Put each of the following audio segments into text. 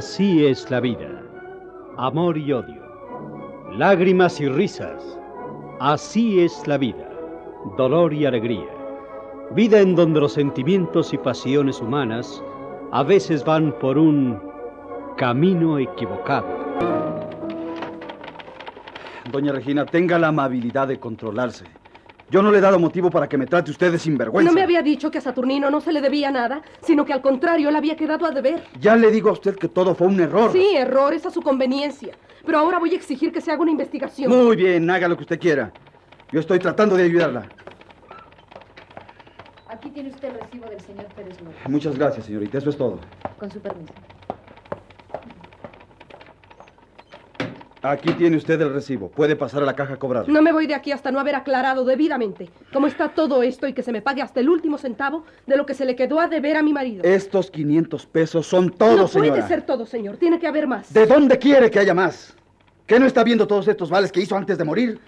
Así es la vida. Amor y odio. Lágrimas y risas. Así es la vida. Dolor y alegría. Vida en donde los sentimientos y pasiones humanas a veces van por un camino equivocado. Doña Regina, tenga la amabilidad de controlarse. Yo no le he dado motivo para que me trate usted de sinvergüenza. No me había dicho que a Saturnino no se le debía nada, sino que al contrario le había quedado a deber. Ya le digo a usted que todo fue un error. Sí, errores a su conveniencia. Pero ahora voy a exigir que se haga una investigación. Muy bien, haga lo que usted quiera. Yo estoy tratando de ayudarla. Aquí tiene usted el recibo del señor Pérez López. Muchas gracias, señorita. Eso es todo. Con su permiso. Aquí tiene usted el recibo. Puede pasar a la caja a cobrar. No me voy de aquí hasta no haber aclarado debidamente cómo está todo esto y que se me pague hasta el último centavo de lo que se le quedó a deber a mi marido. Estos 500 pesos son todos, no señora. puede ser todo, señor. Tiene que haber más. ¿De dónde quiere que haya más? ¿Qué no está viendo todos estos vales que hizo antes de morir?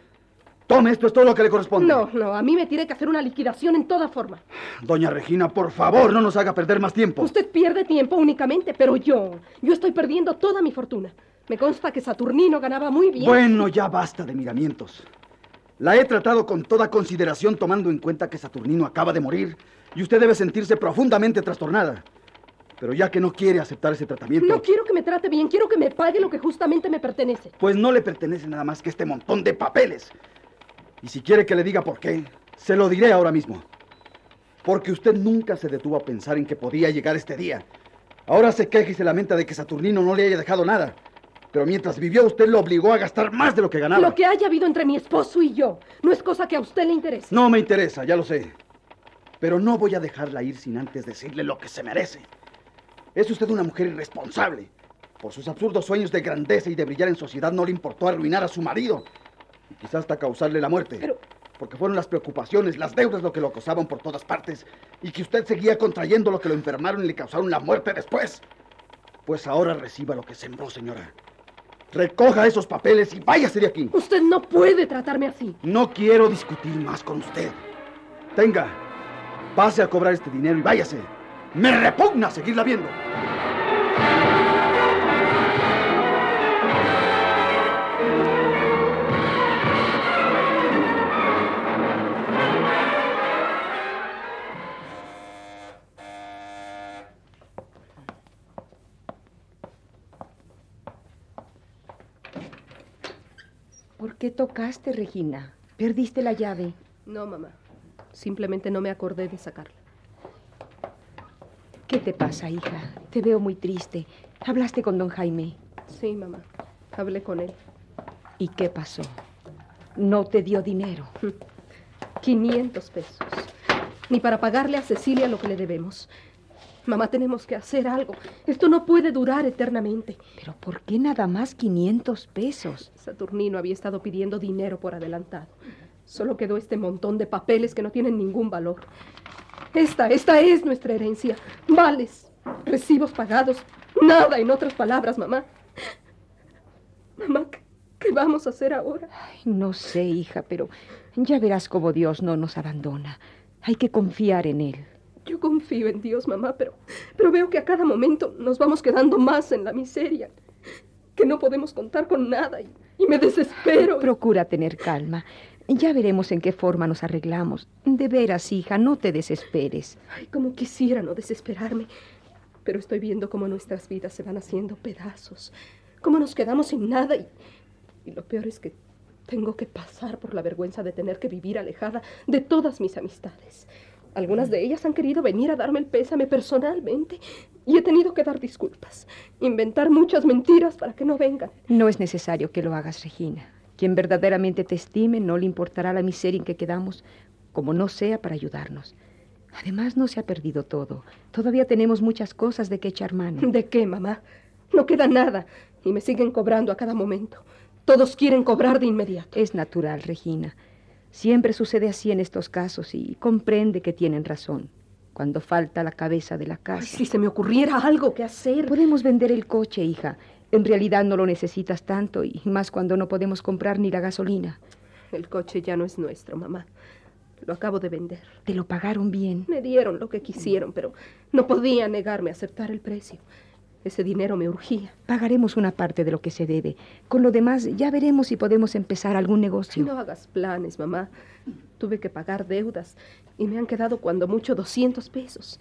Tome, esto es todo lo que le corresponde. No, no, a mí me tiene que hacer una liquidación en toda forma. Doña Regina, por favor, no nos haga perder más tiempo. Usted pierde tiempo únicamente, pero yo, yo estoy perdiendo toda mi fortuna. Me consta que Saturnino ganaba muy bien. Bueno, ya basta de miramientos. La he tratado con toda consideración tomando en cuenta que Saturnino acaba de morir y usted debe sentirse profundamente trastornada. Pero ya que no quiere aceptar ese tratamiento, No quiero que me trate bien, quiero que me pague lo que justamente me pertenece. pues no le pertenece nada más que este montón de papeles. Y si quiere que le diga por qué, se lo diré ahora mismo. Porque usted nunca se detuvo a pensar en que podía llegar este día. Ahora se queja y se lamenta de que Saturnino no le haya dejado nada. Pero mientras vivió, usted lo obligó a gastar más de lo que ganaba. Lo que haya habido entre mi esposo y yo no es cosa que a usted le interese. No me interesa, ya lo sé. Pero no voy a dejarla ir sin antes decirle lo que se merece. Es usted una mujer irresponsable. Por sus absurdos sueños de grandeza y de brillar en sociedad no le importó arruinar a su marido. Y quizás hasta causarle la muerte. Pero- Porque fueron las preocupaciones, las deudas lo que lo acosaban por todas partes. Y que usted seguía contrayendo lo que lo enfermaron y le causaron la muerte después. Pues ahora reciba lo que sembró, señora. Recoja esos papeles y váyase de aquí. Usted no puede tratarme así. No quiero discutir más con usted. Tenga, pase a cobrar este dinero y váyase. Me repugna seguirla viendo. ¿Por qué tocaste, Regina? Perdiste la llave. No, mamá. Simplemente no me acordé de sacarla. ¿Qué te pasa, hija? Te veo muy triste. ¿Hablaste con don Jaime? Sí, mamá. Hablé con él. ¿Y qué pasó? No te dio dinero. 500 pesos. Ni para pagarle a Cecilia lo que le debemos. Mamá, tenemos que hacer algo. Esto no puede durar eternamente. ¿Pero por qué nada más 500 pesos? Saturnino había estado pidiendo dinero por adelantado. Solo quedó este montón de papeles que no tienen ningún valor. Esta, esta es nuestra herencia. Vales, recibos pagados. Nada, en otras palabras, mamá. Mamá, ¿qué, qué vamos a hacer ahora? Ay, no sé, hija, pero ya verás cómo Dios no nos abandona. Hay que confiar en Él. Yo confío en Dios, mamá, pero, pero veo que a cada momento nos vamos quedando más en la miseria. Que no podemos contar con nada y, y me desespero. Procura tener calma. Ya veremos en qué forma nos arreglamos. De veras, hija, no te desesperes. Ay, como quisiera no desesperarme. Pero estoy viendo cómo nuestras vidas se van haciendo pedazos. Cómo nos quedamos sin nada y, y lo peor es que tengo que pasar por la vergüenza de tener que vivir alejada de todas mis amistades. Algunas de ellas han querido venir a darme el pésame personalmente y he tenido que dar disculpas, inventar muchas mentiras para que no vengan. No es necesario que lo hagas, Regina. Quien verdaderamente te estime no le importará la miseria en que quedamos, como no sea para ayudarnos. Además, no se ha perdido todo. Todavía tenemos muchas cosas de que echar mano. ¿De qué, mamá? No queda nada y me siguen cobrando a cada momento. Todos quieren cobrar de inmediato. Es natural, Regina. Siempre sucede así en estos casos y comprende que tienen razón. Cuando falta la cabeza de la casa. Ay, si se me ocurriera algo que hacer. Podemos vender el coche, hija. En realidad no lo necesitas tanto y más cuando no podemos comprar ni la gasolina. El coche ya no es nuestro, mamá. Lo acabo de vender. Te lo pagaron bien. Me dieron lo que quisieron, pero no podía negarme a aceptar el precio. Ese dinero me urgía. Pagaremos una parte de lo que se debe. Con lo demás ya veremos si podemos empezar algún negocio. No hagas planes, mamá. Tuve que pagar deudas y me han quedado cuando mucho 200 pesos.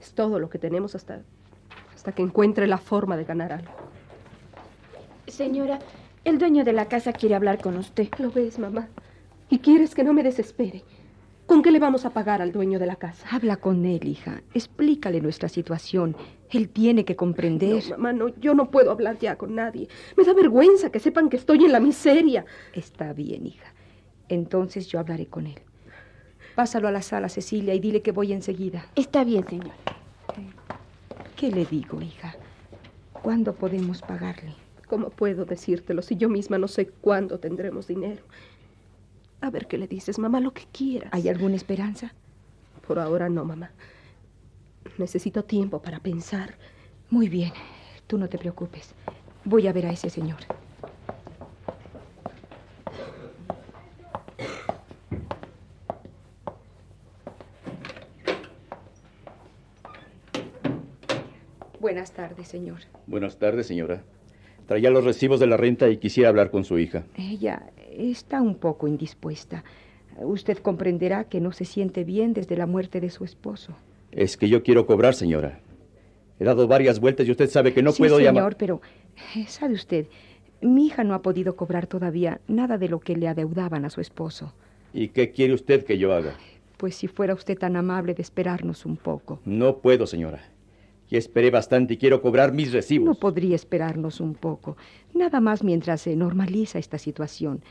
Es todo lo que tenemos hasta, hasta que encuentre la forma de ganar algo. Señora, el dueño de la casa quiere hablar con usted. ¿Lo ves, mamá? ¿Y quieres que no me desespere? ¿Con qué le vamos a pagar al dueño de la casa? Habla con él, hija. Explícale nuestra situación. Él tiene que comprender. No, mamá, no, yo no puedo hablar ya con nadie. Me da vergüenza que sepan que estoy en la miseria. Está bien, hija. Entonces yo hablaré con él. Pásalo a la sala, Cecilia, y dile que voy enseguida. Está bien, señor. ¿Qué le digo, hija? ¿Cuándo podemos pagarle? ¿Cómo puedo decírtelo si yo misma no sé cuándo tendremos dinero? A ver qué le dices, mamá, lo que quieras. ¿Hay alguna esperanza? Por ahora no, mamá. Necesito tiempo para pensar. Muy bien, tú no te preocupes. Voy a ver a ese señor. Buenas tardes, señor. Buenas tardes, señora. Traía los recibos de la renta y quisiera hablar con su hija. Ella está un poco indispuesta. Usted comprenderá que no se siente bien desde la muerte de su esposo. Es que yo quiero cobrar, señora. He dado varias vueltas y usted sabe que no sí, puedo señor, llamar. pero eh, sabe usted, mi hija no ha podido cobrar todavía nada de lo que le adeudaban a su esposo. ¿Y qué quiere usted que yo haga? Pues si fuera usted tan amable de esperarnos un poco. No puedo, señora. Ya esperé bastante y quiero cobrar mis recibos. No podría esperarnos un poco. Nada más mientras se normaliza esta situación.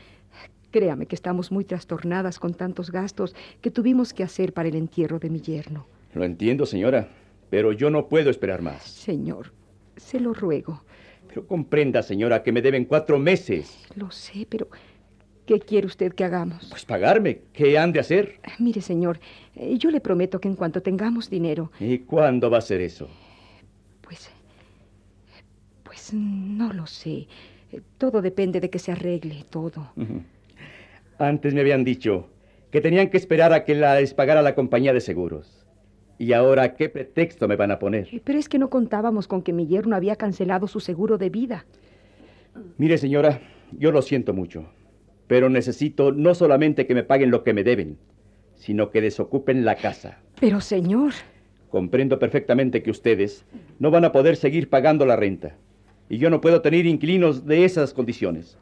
Créame que estamos muy trastornadas con tantos gastos que tuvimos que hacer para el entierro de mi yerno. Lo entiendo, señora, pero yo no puedo esperar más. Señor, se lo ruego. Pero comprenda, señora, que me deben cuatro meses. Lo sé, pero ¿qué quiere usted que hagamos? Pues pagarme. ¿Qué han de hacer? Mire, señor, eh, yo le prometo que en cuanto tengamos dinero, ¿Y cuándo va a ser eso? pues... Pues no lo sé. Todo depende de que se arregle, todo. Antes me habían dicho que tenían que esperar a que la les pagara la compañía de seguros. ¿Y ahora qué pretexto me van a poner? Eh, Pero es que no contábamos con que mi yerno había cancelado su seguro de vida. Mire, señora, yo lo siento mucho, pero necesito no solamente que me paguen lo que me deben, sino que desocupen la casa. Pero, señor, Comprendo perfectamente que ustedes no van a poder seguir pagando la renta. Y yo no puedo tener inquilinos de esas condiciones.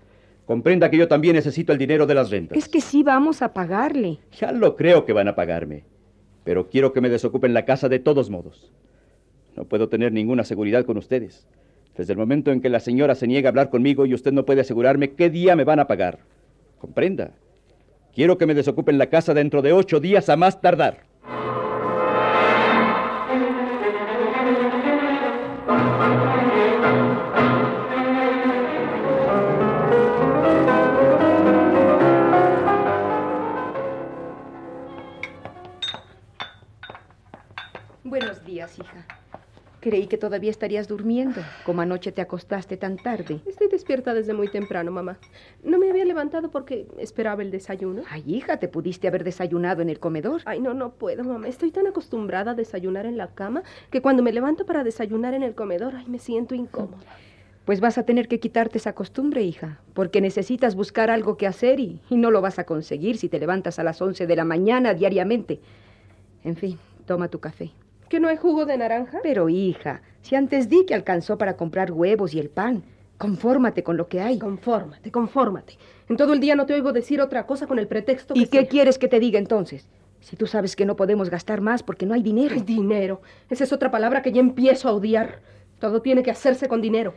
Comprenda que yo también necesito el dinero de las rentas. es que sí vamos a pagarle. Ya lo creo que van a pagarme. Pero quiero que me desocupen la casa de todos modos. No puedo tener ninguna seguridad con ustedes. Desde el momento en que la señora se niega a hablar conmigo y usted no puede asegurarme qué día me van a pagar. Comprenda. Quiero que me desocupen la casa dentro de ocho días a más tardar. Que todavía estarías durmiendo, como anoche te acostaste tan tarde. Estoy despierta desde muy temprano, mamá. No me había levantado porque esperaba el desayuno. Ay, hija, te pudiste haber desayunado en el comedor. Ay, no, no puedo, mamá. Estoy tan acostumbrada a desayunar en la cama que cuando me levanto para desayunar en el comedor, ay, me siento incómoda. Pues vas a tener que quitarte esa costumbre, hija, porque necesitas buscar algo que hacer y, y no lo vas a conseguir si te levantas a las 11 de la mañana diariamente. En fin, toma tu café. ¿Que no hay jugo de naranja? Pero, hija, si antes di que alcanzó para comprar huevos y el pan, confórmate con lo que hay. Confórmate, confórmate. En todo el día no te oigo decir otra cosa con el pretexto que ¿Y qué sea. quieres que te diga entonces? Si tú sabes que no podemos gastar más porque no hay dinero. Ay, dinero. Esa es otra palabra que ya empiezo a odiar. Todo tiene que hacerse con dinero.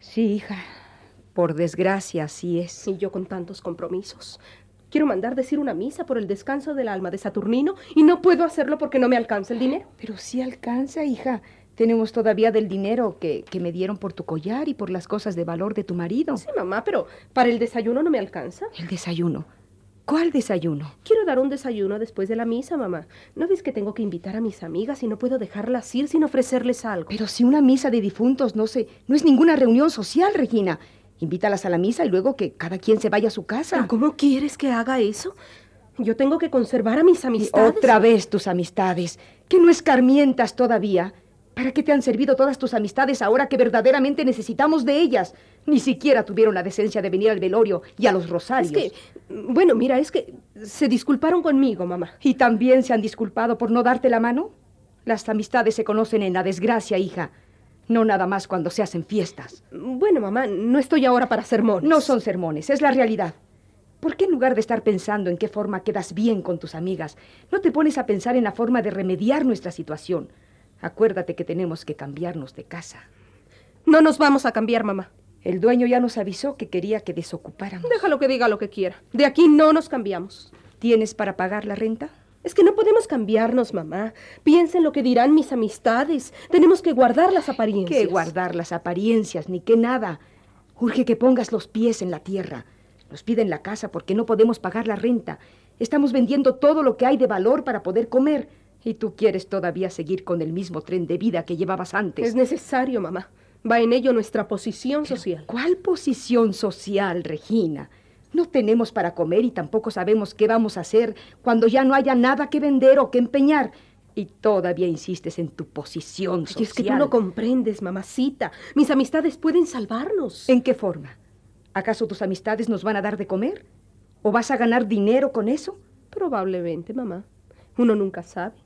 Sí, hija. Por desgracia, así es. Y yo con tantos compromisos. Quiero mandar decir una misa por el descanso del alma de Saturnino y no puedo hacerlo porque no me alcanza el dinero. Pero sí alcanza, hija. Tenemos todavía del dinero que, que me dieron por tu collar y por las cosas de valor de tu marido. Sí, mamá, pero para el desayuno no me alcanza. El desayuno. ¿Cuál desayuno? Quiero dar un desayuno después de la misa, mamá. ¿No ves que tengo que invitar a mis amigas y no puedo dejarlas ir sin ofrecerles algo? Pero si una misa de difuntos no sé, no es ninguna reunión social, Regina. Invítalas a la misa y luego que cada quien se vaya a su casa. ¿Pero ¿Cómo quieres que haga eso? Yo tengo que conservar a mis Y amistades. otra vez tus amistades, que no escarmientas todavía. ¿Para qué te han servido todas tus amistades ahora que verdaderamente necesitamos de ellas? Ni siquiera tuvieron la decencia de venir al velorio y a los Es rosarios. que, bueno, mira, es que se disculparon conmigo, mamá. ¿Y también se han disculpado por no darte la mano? Las amistades se conocen en la desgracia, hija. No nada más cuando se hacen fiestas. Bueno, mamá, no estoy ahora para sermones. No son sermones, es la realidad. ¿Por qué en lugar de estar pensando en qué forma quedas bien con tus amigas, no te pones a pensar en la forma de remediar nuestra situación? Acuérdate que tenemos que cambiarnos de casa. No nos vamos a cambiar, mamá. El dueño ya nos avisó que quería que desocupáramos. Déjalo que diga lo que quiera. De aquí no nos cambiamos. ¿Tienes para pagar la renta? Es que no podemos cambiarnos, mamá. Piensa en lo que dirán mis amistades. Tenemos que guardar las apariencias. Que guardar las apariencias, ni que nada. Urge que pongas los pies en la tierra. Nos piden la casa porque no podemos pagar la renta. Estamos vendiendo todo lo que hay de valor para poder comer. Y tú quieres todavía seguir con el mismo tren de vida que llevabas antes. Es necesario, mamá. Va en ello nuestra posición social. ¿Cuál posición social, Regina? No tenemos para comer y tampoco sabemos qué vamos a hacer cuando ya no haya nada que vender o que empeñar. Y todavía insistes en tu posición Y social. es que tú no comprendes, mamacita. Mis amistades pueden salvarnos. ¿En qué forma? ¿Acaso tus amistades nos van a dar de comer? ¿O vas a ganar dinero con eso? Probablemente, mamá. Uno nunca sabe.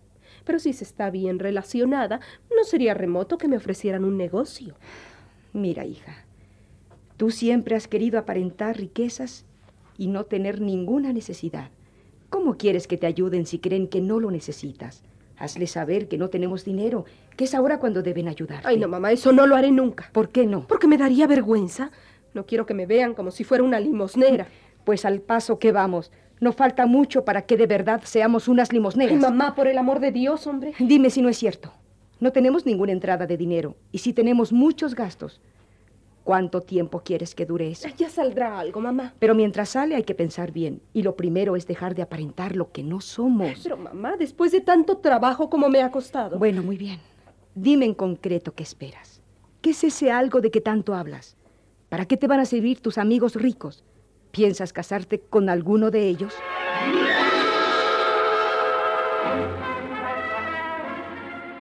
Pero si se está bien relacionada, no sería remoto que me ofrecieran un negocio. Mira, hija, tú siempre has querido aparentar riquezas y no tener ninguna necesidad. ¿Cómo quieres que te ayuden si creen que no lo necesitas? Hazles saber que no tenemos dinero, que es ahora cuando deben ayudarte. Ay, no, mamá, eso no lo haré nunca. ¿Por qué no? Porque me daría vergüenza. No quiero que me vean como si fuera una limosnera. Pues al paso que vamos, no falta mucho para que de verdad seamos unas limosneras. Ay, mamá, por el amor de Dios, hombre. Dime si no es cierto. No tenemos ninguna entrada de dinero y si tenemos muchos gastos. ¿Cuánto tiempo quieres que dure eso? Ya saldrá algo, mamá. Pero mientras sale hay que pensar bien. Y lo primero es dejar de aparentar lo que no somos. Pero, mamá, después de tanto trabajo como me ha costado. Bueno, muy bien. Dime en concreto qué esperas. ¿Qué es ese algo de que tanto hablas? ¿Para qué te van a servir tus amigos ricos? ¿Piensas casarte con alguno de ellos?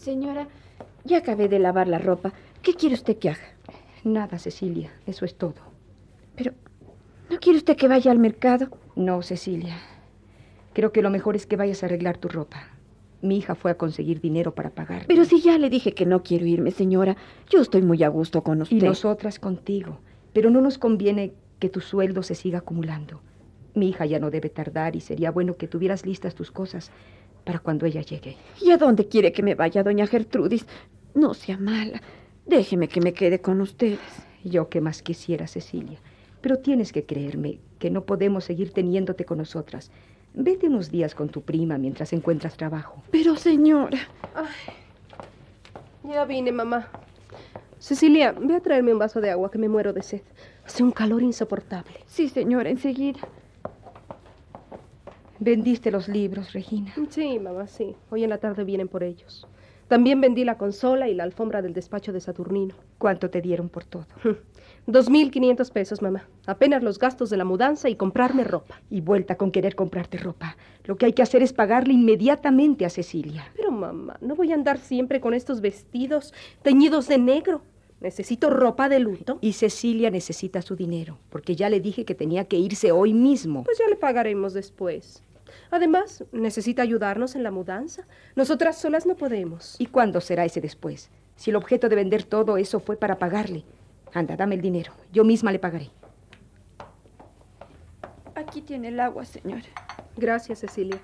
Señora, ya acabé de lavar la ropa. ¿Qué quiere usted que haga? Nada, Cecilia, eso es todo. Pero, ¿no quiere usted que vaya al mercado? No, Cecilia. Creo que lo mejor es que vayas a arreglar tu ropa. Mi hija fue a conseguir dinero para pagar. Pero si ya le dije que no quiero irme, señora, yo estoy muy a gusto con usted. Y nosotras contigo. Pero no nos conviene que tu sueldo se siga acumulando. Mi hija ya no debe tardar y sería bueno que tuvieras listas tus cosas para cuando ella llegue. ¿Y a dónde quiere que me vaya, doña Gertrudis? No sea mala. Déjeme que me quede con ustedes. Yo que más quisiera, Cecilia. Pero tienes que creerme que no podemos seguir teniéndote con nosotras. Vete unos días con tu prima mientras encuentras trabajo. Pero, señora. Ay, ya vine, mamá. Cecilia, ve a traerme un vaso de agua que me muero de sed. Hace un calor insoportable. Sí, señora, enseguida. ¿Vendiste los libros, Regina? Sí, mamá, sí. Hoy en la tarde vienen por ellos. También vendí la consola y la alfombra del despacho de Saturnino. ¿Cuánto te dieron por todo? Dos mil quinientos pesos, mamá. Apenas los gastos de la mudanza y comprarme ropa. Y vuelta con querer comprarte ropa. Lo que hay que hacer es pagarle inmediatamente a Cecilia. Pero, mamá, no voy a andar siempre con estos vestidos teñidos de negro. Necesito ropa de luto. Y Cecilia necesita su dinero, porque ya le dije que tenía que irse hoy mismo. Pues ya le pagaremos después. Además, necesita ayudarnos en la mudanza. Nosotras solas no podemos. ¿Y cuándo será ese después? Si el objeto de vender todo eso fue para pagarle. Anda, dame el dinero. Yo misma le pagaré. Aquí tiene el agua, señora. Gracias, Cecilia.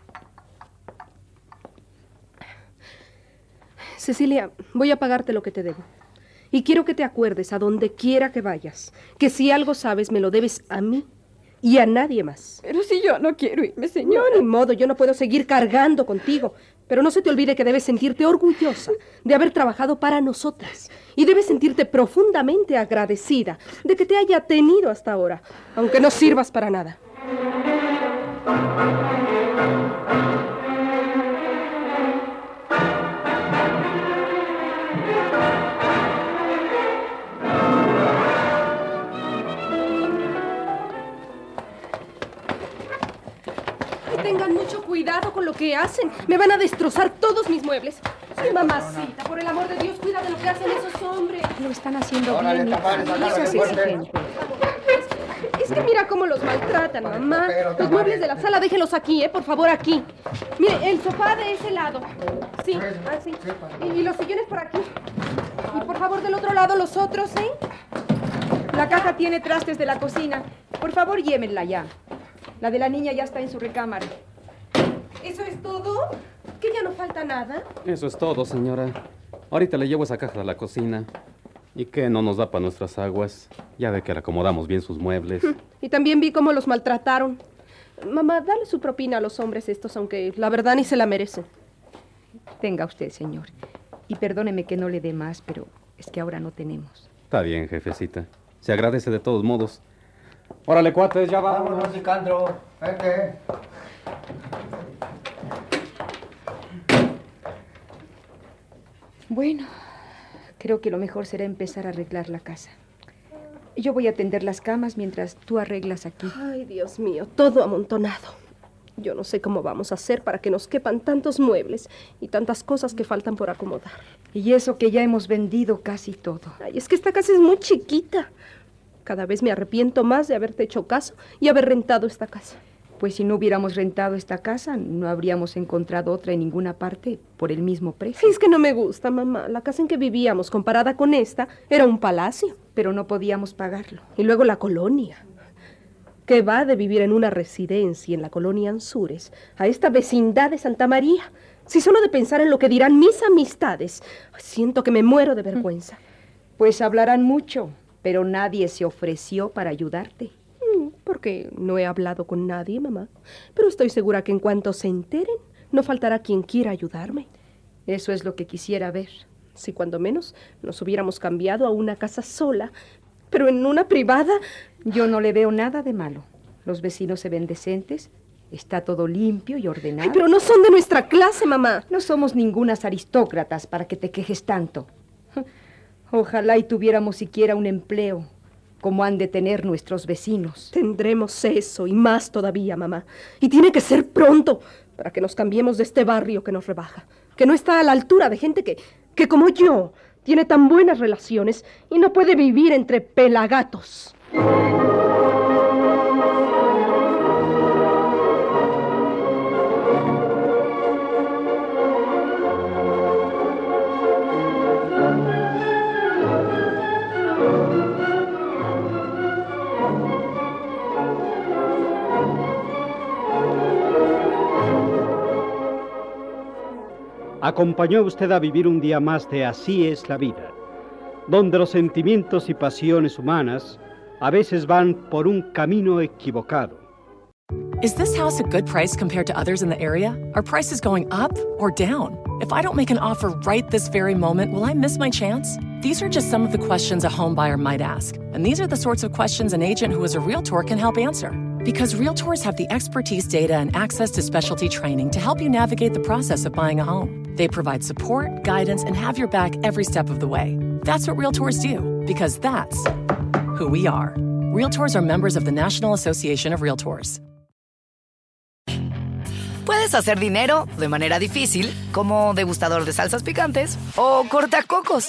Cecilia, voy a pagarte lo que te debo. Y quiero que te acuerdes a donde quiera que vayas, que si algo sabes me lo debes a mí y a nadie más. Pero si yo no quiero irme, señora. No, ni modo, yo no puedo seguir cargando contigo. Pero no se te olvide que debes sentirte orgullosa de haber trabajado para nosotras. Y debes sentirte profundamente agradecida de que te haya tenido hasta ahora, aunque no sirvas para nada. Cuidado con lo que hacen. Me van a destrozar todos mis muebles. Ay, mamacita, por el amor de Dios, cuida de lo que hacen esos hombres. Lo están haciendo Órale, bien. hija. No seas exigente. Es que mira cómo los maltratan, mamá. Los muebles de la sala, déjenlos aquí, ¿eh? Por favor, aquí. Mire, el sofá de ese lado. Sí, así. Y, y los sillones por aquí. Y por favor, del otro lado, los otros, ¿eh? La caja tiene trastes de la cocina. Por favor, llévenla ya. La de la niña ya está en su recámara. ¿Eso es todo? ¿Que ya no falta nada? Eso es todo, señora. Ahorita le llevo esa caja a la cocina. ¿Y qué no nos da para nuestras aguas? Ya ve que le acomodamos bien sus muebles. Y también vi cómo los maltrataron. Mamá, dale su propina a los hombres estos, aunque la verdad ni se la merecen. Tenga usted, señor. Y perdóneme que no le dé más, pero es que ahora no tenemos. Está bien, jefecita. Se agradece de todos modos. Órale, cuates, ya vamos. Vámonos, Sicandro. Vete. Bueno, creo que lo mejor será empezar a arreglar la casa. Yo voy a tender las camas mientras tú arreglas aquí. Ay, Dios mío, todo amontonado. Yo no sé cómo vamos a hacer para que nos quepan tantos muebles y tantas cosas que faltan por acomodar. Y eso que ya hemos vendido casi todo. Ay, es que esta casa es muy chiquita. Cada vez me arrepiento más de haberte hecho caso y haber rentado esta casa. Pues si no hubiéramos rentado esta casa, no habríamos encontrado otra en ninguna parte por el mismo precio. Es que no me gusta, mamá. La casa en que vivíamos, comparada con esta, era un palacio. Pero no podíamos pagarlo. Y luego la colonia. Que va de vivir en una residencia en la colonia Anzures a esta vecindad de Santa María. Si solo de pensar en lo que dirán mis amistades, siento que me muero de vergüenza. Pues hablarán mucho, pero nadie se ofreció para ayudarte. Porque no he hablado con nadie, mamá. Pero estoy segura que en cuanto se enteren, no faltará quien quiera ayudarme. Eso es lo que quisiera ver. Si cuando menos nos hubiéramos cambiado a una casa sola, pero en una privada, Yo no le veo nada de malo. Los vecinos se ven decentes, está todo limpio y ordenado. Ay, pero no son de nuestra clase, mamá. No somos ningunas aristócratas para que te quejes tanto. Ojalá y tuviéramos siquiera un empleo, como han de tener nuestros vecinos. Tendremos eso y más todavía, mamá. Y tiene que ser pronto para que nos cambiemos de este barrio que nos rebaja. que no está a la altura de gente que, que como yo, tiene tan buenas relaciones y no puede vivir entre pelagatos. Acompañó usted a vivir un día más de Así es la vida, donde los sentimientos y pasiones humanas a veces van por un camino equivocado. Is this house a good price compared to others in the area? Are prices going up or down? If I don't make an offer right this very moment, will I miss my chance? These are just some of the questions a home buyer might ask. And these are the sorts of questions an agent who is a realtor can help answer. Because realtors have the expertise, data, and access to specialty training to help you navigate the process of buying a home. They provide support, guidance, and have your back every step of the way. That's what realtors do, because that's who we are. Realtors are members of the National Association of Realtors. Puedes hacer dinero de manera difícil, como degustador de salsas picantes, o cortacocos,